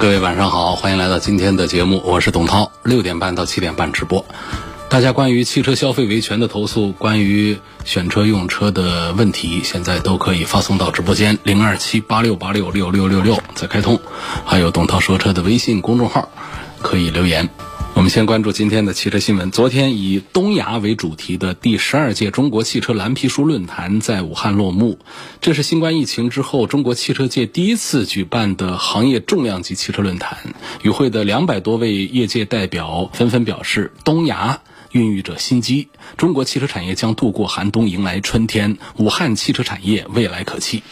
各位晚上好，欢迎来到今天的节目，我是董涛，六点半到七点半直播。大家关于汽车消费维权的投诉，关于选车用车的问题，现在都可以发送到直播间零二七八六八六六六六六在开通，还有董涛说车的微信公众号可以留言。我们先关注今天的汽车新闻。昨天以东亚为主题的第十二届中国汽车蓝皮书论坛在武汉落幕。这是新冠疫情之后中国汽车界第一次举办的行业重量级汽车论坛。与会的两百多位业界代表纷纷表示，东亚孕育着新机，中国汽车产业将度过寒冬，迎来春天。武汉汽车产业未来可期。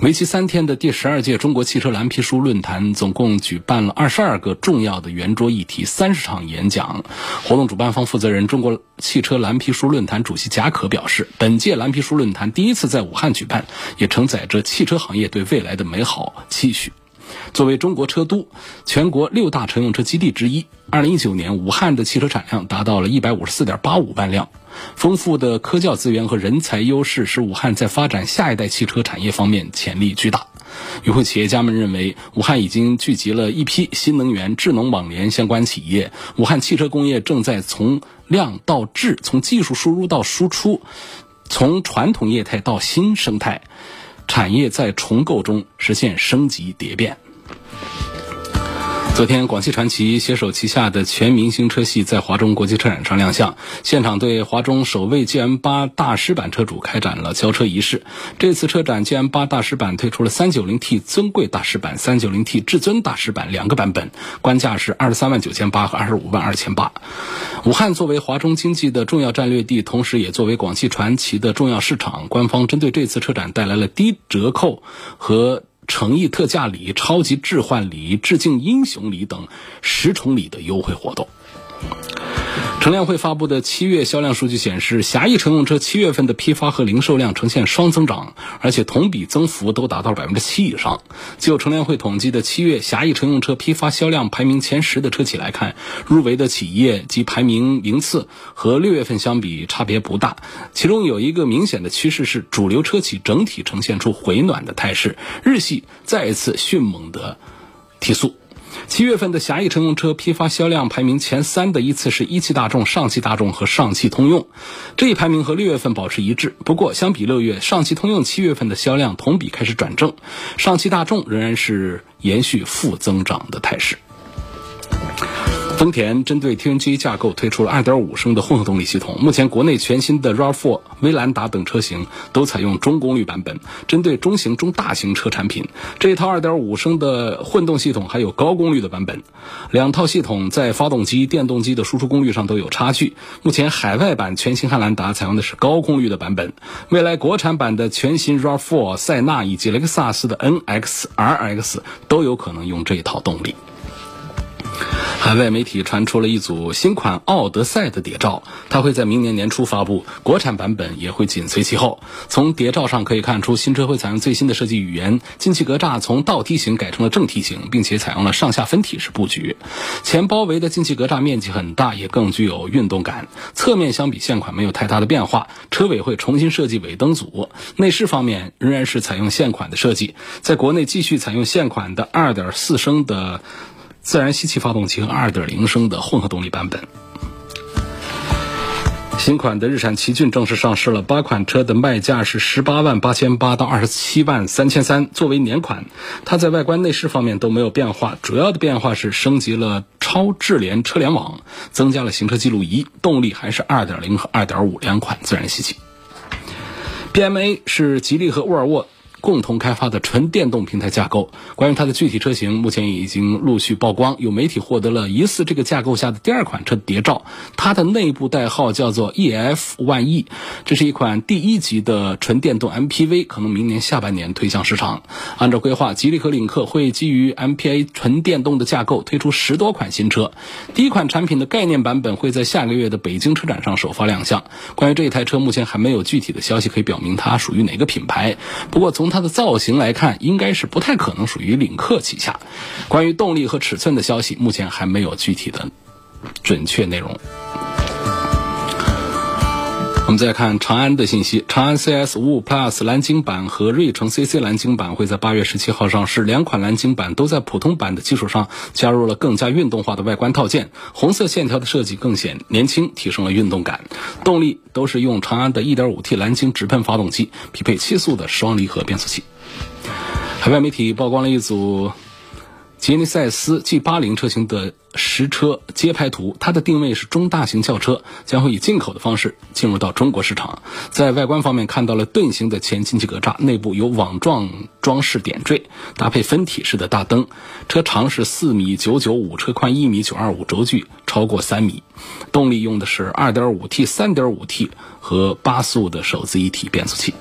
为期三天的第十二届中国汽车蓝皮书论坛，总共举办了二十二个重要的圆桌议题，三十场演讲。活动主办方负责人、中国汽车蓝皮书论坛主席贾可表示，本届蓝皮书论坛第一次在武汉举办，也承载着汽车行业对未来的美好期许。作为中国车都、全国六大乘用车基地之一，二零一九年武汉的汽车产量达到了一百五十四点八五万辆。丰富的科教资源和人才优势，使武汉在发展下一代汽车产业方面潜力巨大。与会企业家们认为，武汉已经聚集了一批新能源、智能网联相关企业。武汉汽车工业正在从量到质，从技术输入到输出，从传统业态到新生态，产业在重构中实现升级蝶变。昨天，广汽传祺携手旗下的全明星车系在华中国际车展上亮相，现场对华中首位 GM 八大师版车主开展了交车仪式。这次车展，GM 八大师版推出了 390T 尊贵大师版、390T 至尊大师版两个版本，官价是二十三万九千八和二十五万二千八。武汉作为华中经济的重要战略地，同时也作为广汽传祺的重要市场，官方针对这次车展带来了低折扣和。诚意特价礼、超级置换礼、致敬英雄礼等十重礼的优惠活动。乘联会发布的七月销量数据显示，狭义乘用车七月份的批发和零售量呈现双增长，而且同比增幅都达到百分之七以上。就乘联会统计的七月狭义乘用车批发销量排名前十的车企来看，入围的企业及排名名次和六月份相比差别不大。其中有一个明显的趋势是，主流车企整体呈现出回暖的态势，日系再一次迅猛的提速。七月份的狭义乘用车批发销量排名前三的依次是一汽大众、上汽大众和上汽通用，这一排名和六月份保持一致。不过，相比六月，上汽通用七月份的销量同比开始转正，上汽大众仍然是延续负增长的态势。丰田针对 TNGA 架构推出了2.5升的混合动力系统。目前，国内全新的 RAV4、威兰达等车型都采用中功率版本。针对中型、中大型车产品，这一套2.5升的混动系统还有高功率的版本。两套系统在发动机、电动机的输出功率上都有差距。目前，海外版全新汉兰达采用的是高功率的版本。未来国产版的全新 RAV4、塞纳以及雷克萨斯的 NX、RX 都有可能用这一套动力。海外媒体传出了一组新款奥德赛的谍照，它会在明年年初发布，国产版本也会紧随其后。从谍照上可以看出，新车会采用最新的设计语言，进气格栅从倒梯形改成了正梯形，并且采用了上下分体式布局。前包围的进气格栅面积很大，也更具有运动感。侧面相比现款没有太大的变化，车尾会重新设计尾灯组。内饰方面仍然是采用现款的设计，在国内继续采用现款的2.4升的。自然吸气发动机和2.0升的混合动力版本。新款的日产奇骏正式上市了，八款车的卖价是十八万八千八到二十七万三千三。作为年款，它在外观内饰方面都没有变化，主要的变化是升级了超智联车联网，增加了行车记录仪，动力还是2.0和2.5两款自然吸气。BMA 是吉利和沃尔沃。共同开发的纯电动平台架构。关于它的具体车型，目前已经陆续曝光，有媒体获得了疑似这个架构下的第二款车谍照。它的内部代号叫做 EF 万亿，这是一款第一级的纯电动 MPV，可能明年下半年推向市场。按照规划，吉利和领克会基于 MPA 纯电动的架构推出十多款新车。第一款产品的概念版本会在下个月的北京车展上首发亮相。关于这一台车，目前还没有具体的消息可以表明它属于哪个品牌。不过从它它的造型来看，应该是不太可能属于领克旗下。关于动力和尺寸的消息，目前还没有具体的准确内容。我们再看长安的信息，长安 CS 五五 Plus 蓝鲸版和瑞城 CC 蓝鲸版会在八月十七号上市。两款蓝鲸版都在普通版的基础上加入了更加运动化的外观套件，红色线条的设计更显年轻，提升了运动感。动力都是用长安的 1.5T 蓝鲸直喷发动机，匹配七速的双离合变速器。海外媒体曝光了一组。吉尼赛斯 G80 车型的实车街拍图，它的定位是中大型轿车，将会以进口的方式进入到中国市场。在外观方面，看到了盾形的前进气格栅，内部有网状装饰点缀，搭配分体式的大灯。车长是四米九九五，车宽一米九二五，轴距超过三米。动力用的是 2.5T、3.5T 和八速的手自一体变速器。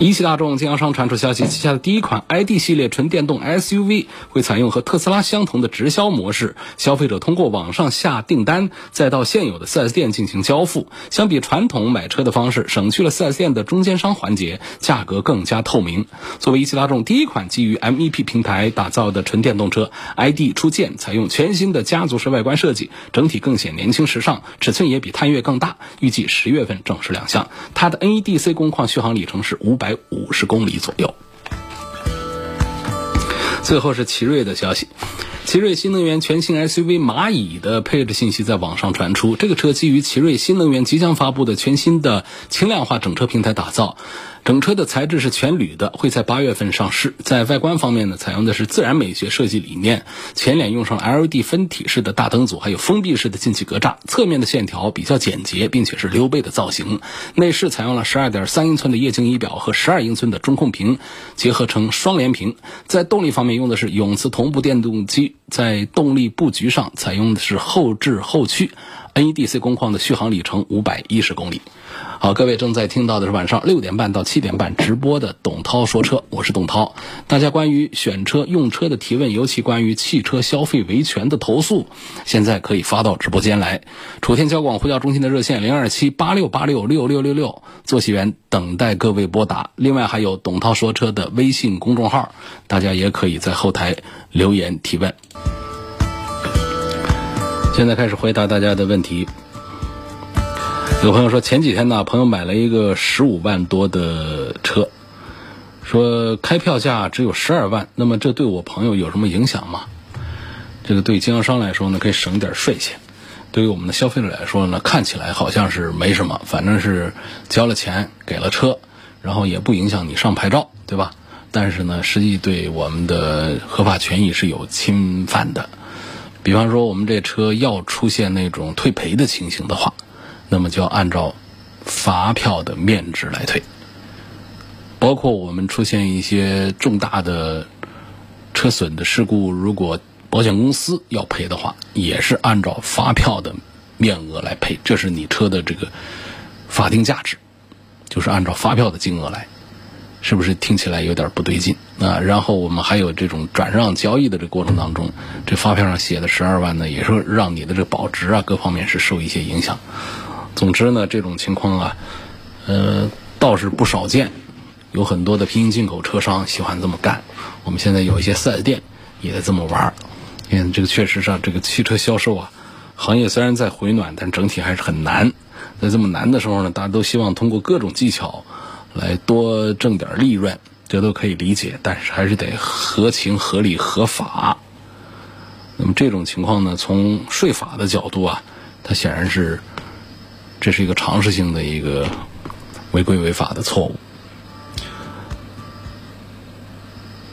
一汽大众经销商传出消息，旗下的第一款 ID 系列纯电动 SUV 会采用和特斯拉相同的直销模式，消费者通过网上下订单，再到现有的 4S 店进行交付。相比传统买车的方式，省去了 4S 店的中间商环节，价格更加透明。作为一汽大众第一款基于 MEP 平台打造的纯电动车，ID 出舰，采用全新的家族式外观设计，整体更显年轻时尚，尺寸也比探岳更大。预计十月份正式亮相。它的 NEDC 工况续航里程是五。百百五十公里左右。最后是奇瑞的消息，奇瑞新能源全新 SUV 蚂蚁的配置信息在网上传出。这个车基于奇瑞新能源即将发布的全新的轻量化整车平台打造。整车的材质是全铝的，会在八月份上市。在外观方面呢，采用的是自然美学设计理念，前脸用上了 LED 分体式的大灯组，还有封闭式的进气格栅。侧面的线条比较简洁，并且是溜背的造型。内饰采用了十二点三英寸的液晶仪表和十二英寸的中控屏，结合成双联屏。在动力方面用的是永磁同步电动机，在动力布局上采用的是后置后驱，NEDC 工况的续航里程五百一十公里。好，各位正在听到的是晚上六点半到七点半直播的董涛说车，我是董涛。大家关于选车用车的提问，尤其关于汽车消费维权的投诉，现在可以发到直播间来。楚天交广呼叫中心的热线零二七八六八六六六六六，坐席员等待各位拨打。另外还有董涛说车的微信公众号，大家也可以在后台留言提问。现在开始回答大家的问题。有朋友说，前几天呢，朋友买了一个十五万多的车，说开票价只有十二万，那么这对我朋友有什么影响吗？这个对经销商来说呢，可以省点税钱；对于我们的消费者来说呢，看起来好像是没什么，反正是交了钱给了车，然后也不影响你上牌照，对吧？但是呢，实际对我们的合法权益是有侵犯的。比方说，我们这车要出现那种退赔的情形的话。那么就要按照发票的面值来退，包括我们出现一些重大的车损的事故，如果保险公司要赔的话，也是按照发票的面额来赔，这是你车的这个法定价值，就是按照发票的金额来，是不是听起来有点不对劲啊？然后我们还有这种转让交易的这过程当中，这发票上写的十二万呢，也是让你的这保值啊各方面是受一些影响。总之呢，这种情况啊，呃，倒是不少见，有很多的平行进口车商喜欢这么干。我们现在有一些四 S 店也在这么玩儿。因为这个确实上，这个汽车销售啊，行业虽然在回暖，但整体还是很难。在这么难的时候呢，大家都希望通过各种技巧来多挣点利润，这都可以理解。但是还是得合情、合理、合法。那么这种情况呢，从税法的角度啊，它显然是。这是一个常识性的一个违规违法的错误。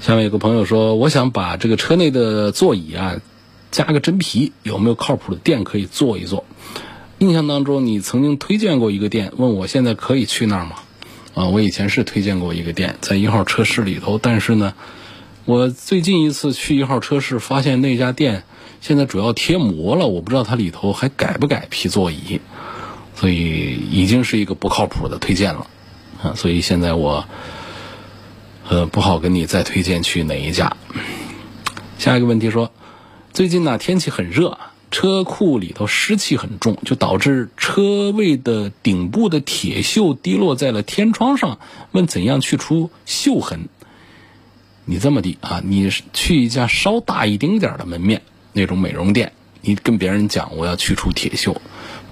下面有个朋友说：“我想把这个车内的座椅啊加个真皮，有没有靠谱的店可以做一做？”印象当中，你曾经推荐过一个店，问我现在可以去那儿吗？啊，我以前是推荐过一个店，在一号车市里头，但是呢，我最近一次去一号车市，发现那家店现在主要贴膜了，我不知道它里头还改不改皮座椅，所以已经是一个不靠谱的推荐了啊，所以现在我呃不好跟你再推荐去哪一家。下一个问题说，最近呢天气很热。车库里头湿气很重，就导致车位的顶部的铁锈滴落在了天窗上。问怎样去除锈痕？你这么的啊，你去一家稍大一丁点的门面那种美容店，你跟别人讲我要去除铁锈，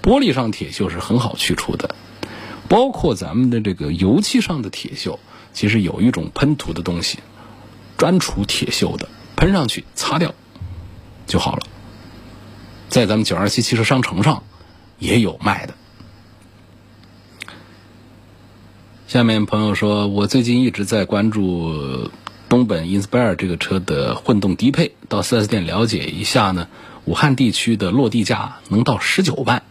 玻璃上铁锈是很好去除的，包括咱们的这个油漆上的铁锈，其实有一种喷涂的东西，专除铁锈的，喷上去擦掉就好了。在咱们九二七汽车商城上也有卖的。下面朋友说，我最近一直在关注东本 Inspire 这个车的混动低配，到 4S 店了解一下呢。武汉地区的落地价能到十九万，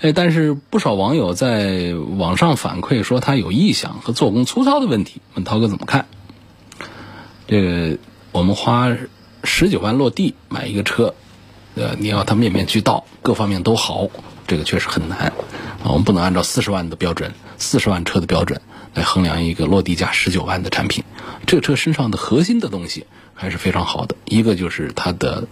哎，但是不少网友在网上反馈说它有异响和做工粗糙的问题。问涛哥怎么看？这个我们花十九万落地买一个车。呃，你要它面面俱到，各方面都好，这个确实很难啊。我们不能按照四十万的标准、四十万车的标准来衡量一个落地价十九万的产品。这个车身上的核心的东西还是非常好的，一个就是它的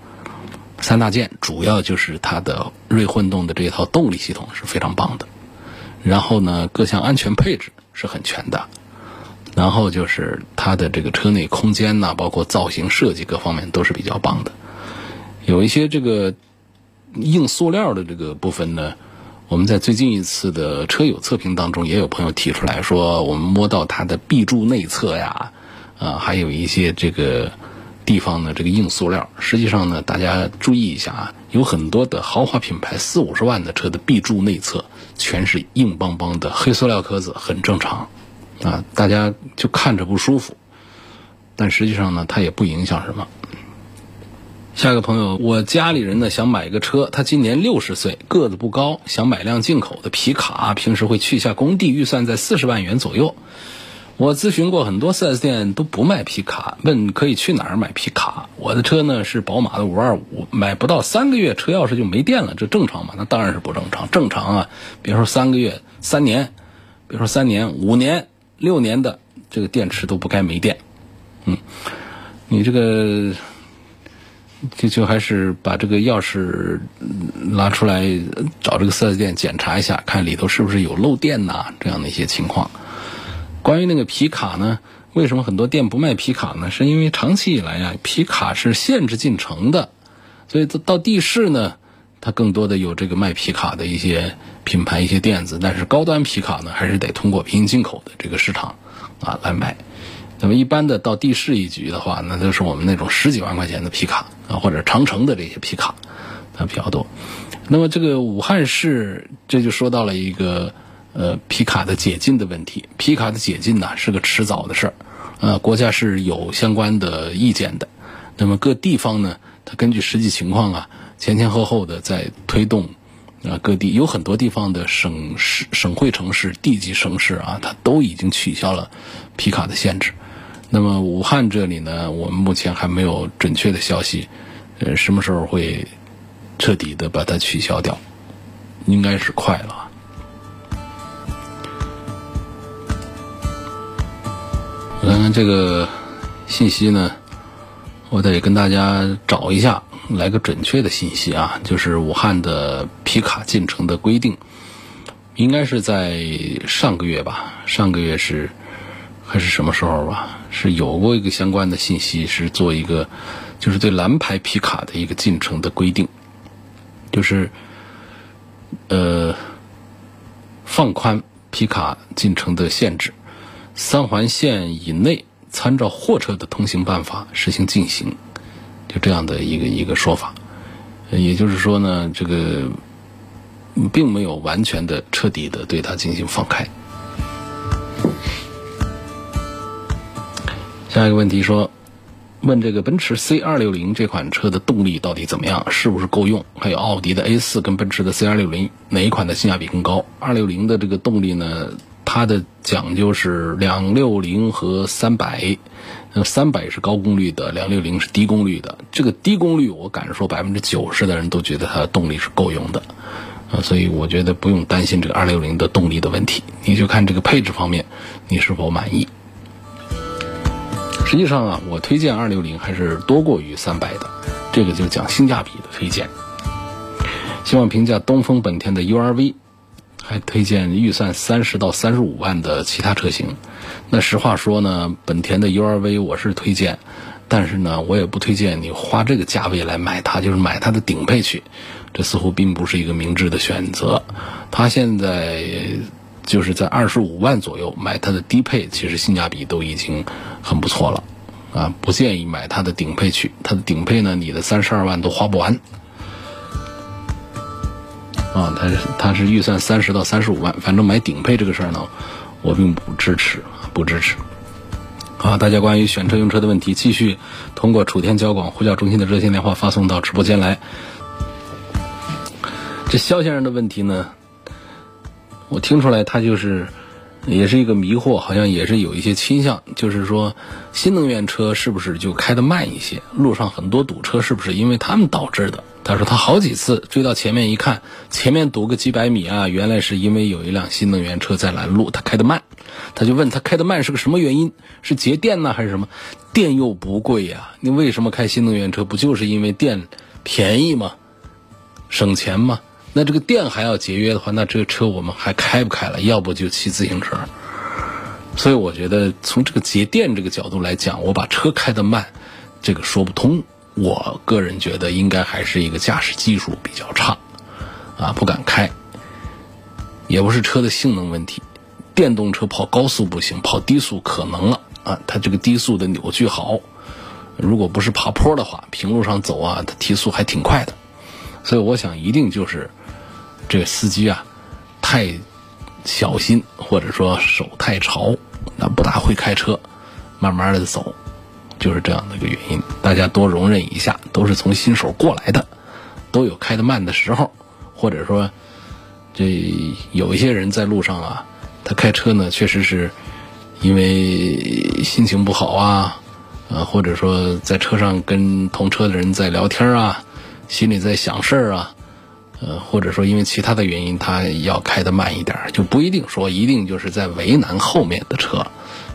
三大件，主要就是它的锐混动的这套动力系统是非常棒的。然后呢，各项安全配置是很全的。然后就是它的这个车内空间呐，包括造型设计各方面都是比较棒的。有一些这个硬塑料的这个部分呢，我们在最近一次的车友测评当中，也有朋友提出来说，我们摸到它的壁柱内侧呀，啊，还有一些这个地方呢，这个硬塑料。实际上呢，大家注意一下啊，有很多的豪华品牌四五十万的车的壁柱内侧全是硬邦邦的黑塑料壳子，很正常啊，大家就看着不舒服，但实际上呢，它也不影响什么。下一个朋友，我家里人呢想买一个车，他今年六十岁，个子不高，想买辆进口的皮卡，平时会去一下工地，预算在四十万元左右。我咨询过很多 4S 店都不卖皮卡，问可以去哪儿买皮卡。我的车呢是宝马的五二五，买不到三个月车钥匙就没电了，这正常吗？那当然是不正常。正常啊，别说三个月、三年，别说三年、五年、六年的这个电池都不该没电。嗯，你这个。就就还是把这个钥匙拿出来，找这个四 S 店检查一下，看里头是不是有漏电呐这样的一些情况。关于那个皮卡呢，为什么很多店不卖皮卡呢？是因为长期以来呀，皮卡是限制进城的，所以到到地市呢，它更多的有这个卖皮卡的一些品牌、一些店子，但是高端皮卡呢，还是得通过平行进口的这个市场啊来卖。那么一般的到地市一局的话，那就是我们那种十几万块钱的皮卡啊，或者长城的这些皮卡，它比较多。那么这个武汉市，这就说到了一个呃皮卡的解禁的问题。皮卡的解禁呢是个迟早的事儿，呃，国家是有相关的意见的。那么各地方呢，它根据实际情况啊，前前后后的在推动啊，各地有很多地方的省市、省会城市、地级城市啊，它都已经取消了皮卡的限制。那么武汉这里呢，我们目前还没有准确的消息，呃，什么时候会彻底的把它取消掉？应该是快了。那这个信息呢，我得跟大家找一下，来个准确的信息啊，就是武汉的皮卡进城的规定，应该是在上个月吧？上个月是。还是什么时候吧？是有过一个相关的信息，是做一个，就是对蓝牌皮卡的一个进程的规定，就是，呃，放宽皮卡进程的限制，三环线以内参照货车的通行办法实行禁行，就这样的一个一个说法。也就是说呢，这个并没有完全的、彻底的对它进行放开。下一个问题说，问这个奔驰 C 二六零这款车的动力到底怎么样，是不是够用？还有奥迪的 A 四跟奔驰的 C 二六零哪一款的性价比更高？二六零的这个动力呢，它的讲究是两六零和三百，那三百是高功率的，两六零是低功率的。这个低功率，我敢说百分之九十的人都觉得它的动力是够用的，啊，所以我觉得不用担心这个二六零的动力的问题，你就看这个配置方面你是否满意。实际上啊，我推荐二六零还是多过于三百的，这个就讲性价比的推荐。希望评价东风本田的 URV。还推荐预算三十到三十五万的其他车型。那实话说呢，本田的 URV 我是推荐，但是呢，我也不推荐你花这个价位来买它，就是买它的顶配去，这似乎并不是一个明智的选择。它现在就是在二十五万左右买它的低配，其实性价比都已经很不错了啊，不建议买它的顶配去。它的顶配呢，你的三十二万都花不完。啊，它是它是预算三十到三十五万，反正买顶配这个事儿呢，我并不支持，不支持。好，大家关于选车用车的问题，继续通过楚天交广呼叫中心的热线电话发送到直播间来。这肖先生的问题呢，我听出来他就是也是一个迷惑，好像也是有一些倾向，就是说新能源车是不是就开得慢一些？路上很多堵车是不是因为他们导致的？他说他好几次追到前面一看，前面堵个几百米啊，原来是因为有一辆新能源车在拦路，他开得慢，他就问他开得慢是个什么原因？是节电呢还是什么？电又不贵呀，你为什么开新能源车？不就是因为电便宜吗？省钱吗？那这个电还要节约的话，那这个车我们还开不开了？要不就骑自行车。所以我觉得从这个节电这个角度来讲，我把车开得慢，这个说不通。我个人觉得应该还是一个驾驶技术比较差，啊，不敢开，也不是车的性能问题，电动车跑高速不行，跑低速可能了啊，它这个低速的扭矩好，如果不是爬坡的话，平路上走啊，它提速还挺快的，所以我想一定就是这个司机啊太小心，或者说手太潮，那不大会开车，慢慢的走。就是这样的一个原因，大家多容忍一下，都是从新手过来的，都有开得慢的时候，或者说，这有一些人在路上啊，他开车呢，确实是因为心情不好啊，呃，或者说在车上跟同车的人在聊天啊，心里在想事儿啊，呃，或者说因为其他的原因，他要开得慢一点，就不一定说一定就是在为难后面的车，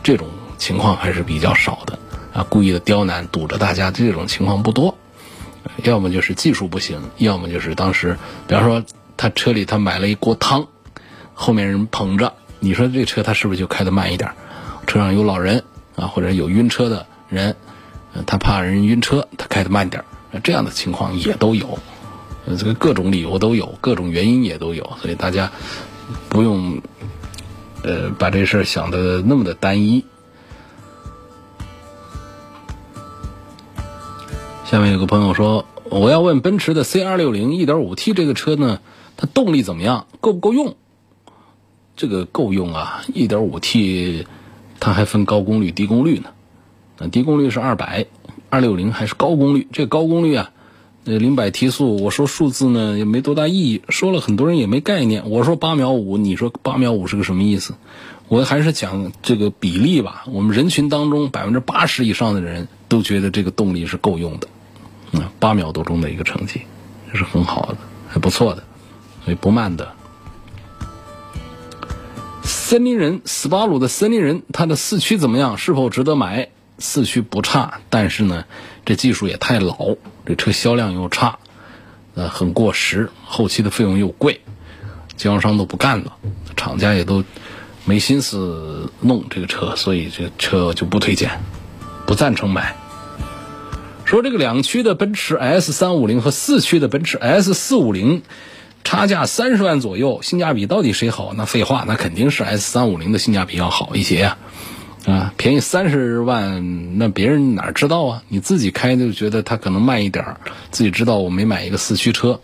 这种情况还是比较少的。啊，故意的刁难堵着大家，这种情况不多。要么就是技术不行，要么就是当时，比方说他车里他买了一锅汤，后面人捧着，你说这车他是不是就开得慢一点？车上有老人啊，或者有晕车的人，他怕人晕车，他开得慢点这样的情况也都有，这个各种理由都有，各种原因也都有，所以大家不用呃把这事儿想的那么的单一。下面有个朋友说，我要问奔驰的 C 二六零一点五 T 这个车呢，它动力怎么样，够不够用？这个够用啊，一点五 T，它还分高功率、低功率呢。那低功率是二百，二六零还是高功率？这高功率啊，那，零百提速，我说数字呢也没多大意义，说了很多人也没概念。我说八秒五，你说八秒五是个什么意思？我还是讲这个比例吧。我们人群当中百分之八十以上的人都觉得这个动力是够用的。嗯，八秒多钟的一个成绩，这是很好的，还不错的，所以不慢的。森林人，斯巴鲁的森林人，它的四驱怎么样？是否值得买？四驱不差，但是呢，这技术也太老，这车销量又差，呃，很过时，后期的费用又贵，经销商都不干了，厂家也都没心思弄这个车，所以这车就不推荐，不赞成买。说这个两驱的奔驰 S 三五零和四驱的奔驰 S 四五零，差价三十万左右，性价比到底谁好？那废话，那肯定是 S 三五零的性价比要好一些呀，啊，便宜三十万，那别人哪知道啊？你自己开就觉得它可能慢一点儿，自己知道我没买一个四驱车。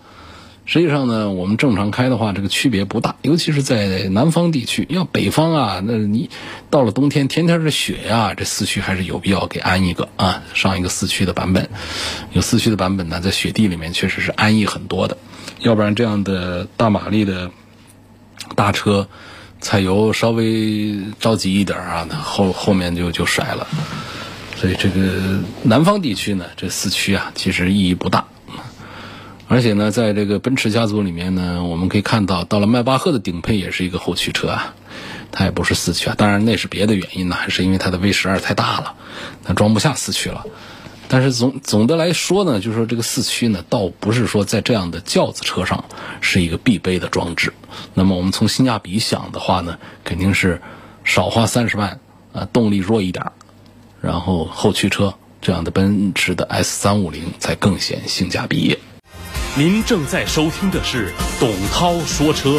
实际上呢，我们正常开的话，这个区别不大，尤其是在南方地区。要北方啊，那你到了冬天，天天是雪呀，这四驱还是有必要给安一个啊，上一个四驱的版本。有四驱的版本呢，在雪地里面确实是安逸很多的。要不然这样的大马力的大车，踩油稍微着急一点啊，后后面就就甩了。所以这个南方地区呢，这四驱啊，其实意义不大。而且呢，在这个奔驰家族里面呢，我们可以看到，到了迈巴赫的顶配也是一个后驱车啊，它也不是四驱啊。当然那是别的原因呢，还是因为它的 V 十二太大了，它装不下四驱了。但是总总的来说呢，就是说这个四驱呢，倒不是说在这样的轿子车上是一个必备的装置。那么我们从性价比想的话呢，肯定是少花三十万啊，动力弱一点，然后后驱车这样的奔驰的 S 三五零才更显性价比。您正在收听的是董涛说车。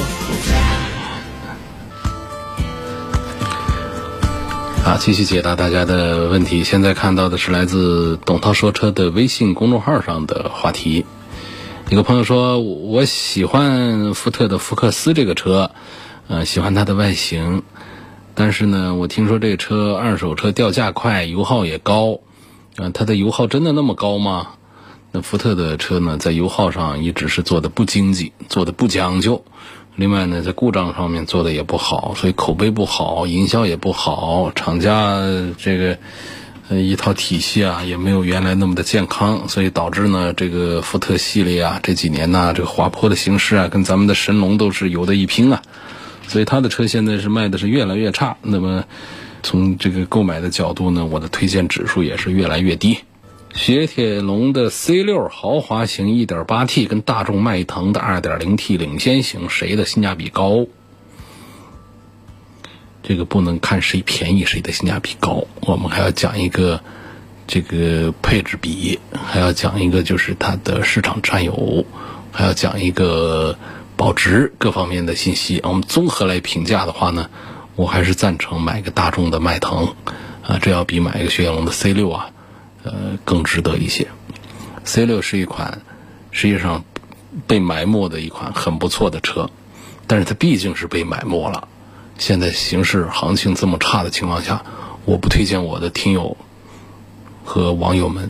啊，继续解答大家的问题。现在看到的是来自董涛说车的微信公众号上的话题。一个朋友说：“我喜欢福特的福克斯这个车，呃，喜欢它的外形，但是呢，我听说这个车二手车掉价快，油耗也高。嗯，它的油耗真的那么高吗？那福特的车呢，在油耗上一直是做的不经济，做的不讲究。”另外呢，在故障上面做的也不好，所以口碑不好，营销也不好，厂家这个呃一套体系啊也没有原来那么的健康，所以导致呢这个福特系列啊这几年呢这个滑坡的形式啊跟咱们的神龙都是有的一拼啊，所以他的车现在是卖的是越来越差。那么从这个购买的角度呢，我的推荐指数也是越来越低。雪铁龙的 C 六豪华型 1.8T 跟大众迈腾的 2.0T 领先型，谁的性价比高？这个不能看谁便宜谁的性价比高，我们还要讲一个这个配置比，还要讲一个就是它的市场占有，还要讲一个保值各方面的信息。我们综合来评价的话呢，我还是赞成买个大众的迈腾，啊，这要比买一个雪铁龙的 C 六啊。呃，更值得一些。C 六是一款实际上被埋没的一款很不错的车，但是它毕竟是被埋没了。现在形势行情这么差的情况下，我不推荐我的听友和网友们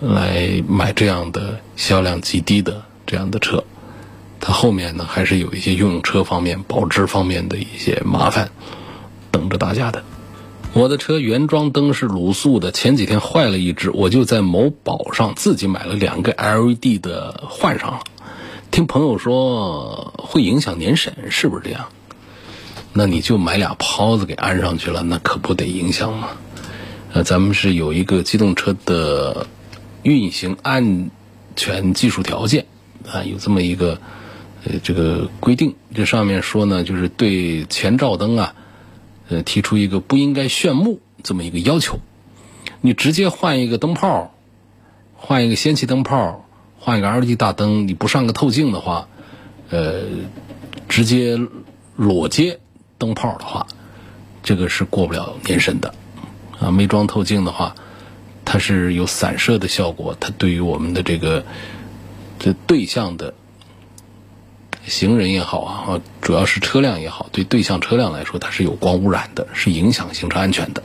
来买这样的销量极低的这样的车。它后面呢，还是有一些用车方面、保值方面的一些麻烦等着大家的。我的车原装灯是卤素的，前几天坏了一只，我就在某宝上自己买了两个 LED 的换上了。听朋友说会影响年审，是不是这样？那你就买俩抛子给安上去了，那可不得影响吗？呃，咱们是有一个机动车的运行安全技术条件啊，有这么一个呃这个规定，这上面说呢，就是对前照灯啊。呃，提出一个不应该炫目这么一个要求，你直接换一个灯泡，换一个氙气灯泡，换一个 LED 大灯，你不上个透镜的话，呃，直接裸接灯泡的话，这个是过不了年审的。啊，没装透镜的话，它是有散射的效果，它对于我们的这个这对象的。行人也好啊，主要是车辆也好，对对向车辆来说，它是有光污染的，是影响行车安全的。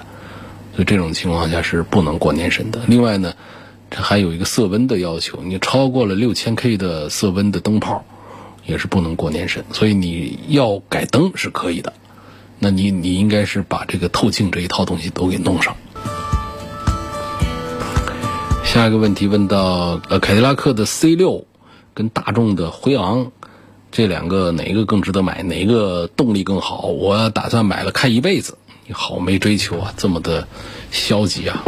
所以这种情况下是不能过年审的。另外呢，这还有一个色温的要求，你超过了六千 K 的色温的灯泡，也是不能过年审。所以你要改灯是可以的，那你你应该是把这个透镜这一套东西都给弄上。下一个问题问到，呃，凯迪拉克的 C 六跟大众的辉昂。这两个哪一个更值得买？哪一个动力更好？我打算买了开一辈子。你好没追求啊，这么的消极啊！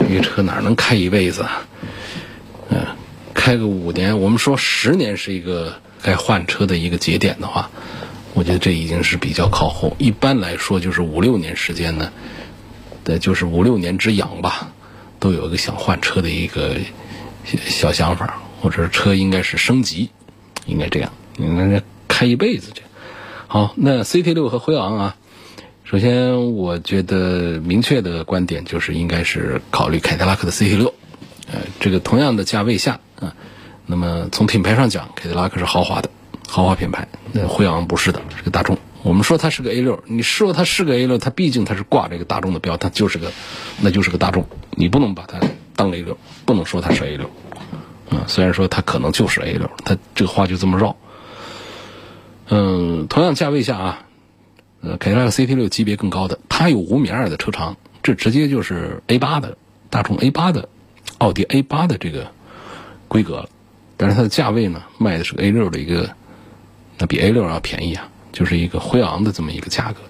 这车哪能开一辈子啊？嗯，开个五年，我们说十年是一个该换车的一个节点的话，我觉得这已经是比较靠后。一般来说，就是五六年时间呢，对就是五六年之痒吧，都有一个想换车的一个小想法，或者车应该是升级，应该这样。你那开一辈子这，好，那 CT 六和辉昂啊，首先我觉得明确的观点就是应该是考虑凯迪拉克的 CT 六，呃，这个同样的价位下啊，那么从品牌上讲，凯迪拉克是豪华的豪华品牌，那辉昂不是的，是个大众。我们说它是个 A 六，你说它是个 A 六，它毕竟它是挂这个大众的标，它就是个，那就是个大众，你不能把它当 A 六，不能说它是 A 六，啊，虽然说它可能就是 A 六，它这个话就这么绕。嗯，同样价位下啊，呃，凯迪拉克 CT 六级别更高的，它有五米二的车长，这直接就是 A 八的大众 A 八的，奥迪 A 八的这个规格了。但是它的价位呢，卖的是个 A 六的一个，那比 A 六要便宜啊，就是一个辉昂的这么一个价格。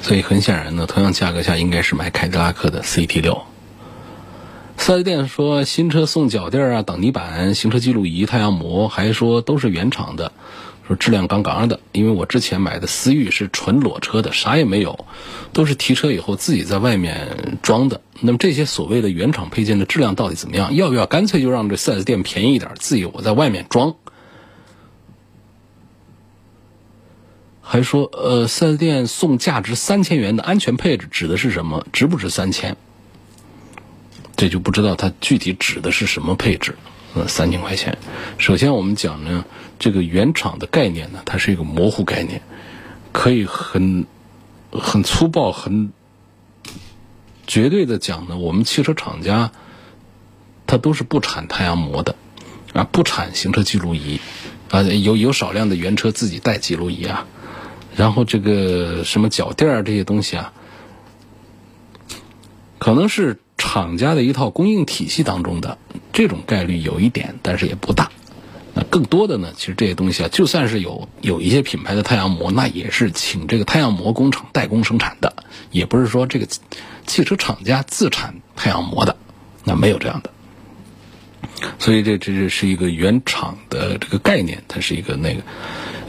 所以很显然呢，同样价格下应该是买凯迪拉克的 CT 六。四 S 店说新车送脚垫啊、挡泥板、行车记录仪、太阳膜，还说都是原厂的，说质量杠杠的。因为我之前买的思域是纯裸车的，啥也没有，都是提车以后自己在外面装的。那么这些所谓的原厂配件的质量到底怎么样？要不要干脆就让这四 S 店便宜一点，自己我在外面装？还说呃，四 S 店送价值三千元的安全配置指的是什么？值不值三千？这就不知道它具体指的是什么配置，呃，三千块钱。首先我们讲呢，这个原厂的概念呢，它是一个模糊概念，可以很很粗暴、很绝对的讲呢，我们汽车厂家它都是不产太阳膜的，啊，不产行车记录仪，啊，有有少量的原车自己带记录仪啊，然后这个什么脚垫儿这些东西啊，可能是。厂家的一套供应体系当中的这种概率有一点，但是也不大。那更多的呢，其实这些东西啊，就算是有有一些品牌的太阳膜，那也是请这个太阳膜工厂代工生产的，也不是说这个汽车厂家自产太阳膜的，那没有这样的。所以这这这是一个原厂的这个概念，它是一个那个。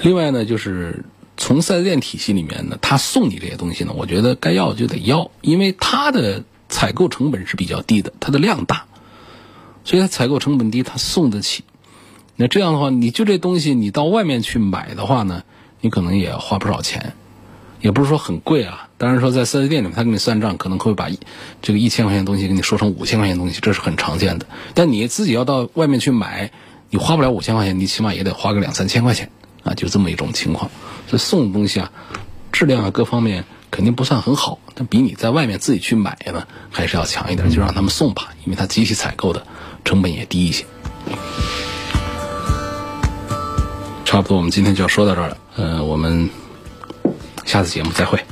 另外呢，就是从四 S 店体系里面呢，他送你这些东西呢，我觉得该要就得要，因为他的。采购成本是比较低的，它的量大，所以它采购成本低，它送得起。那这样的话，你就这东西，你到外面去买的话呢，你可能也花不少钱，也不是说很贵啊。当然说在四 S 店里面，他给你算账，可能会把这个一千块钱东西给你说成五千块钱东西，这是很常见的。但你自己要到外面去买，你花不了五千块钱，你起码也得花个两三千块钱啊，就这么一种情况。所以送的东西啊，质量啊各方面。肯定不算很好，但比你在外面自己去买呢，还是要强一点。就让他们送吧，因为他机器采购的成本也低一些。差不多，我们今天就要说到这儿了。嗯，我们下次节目再会。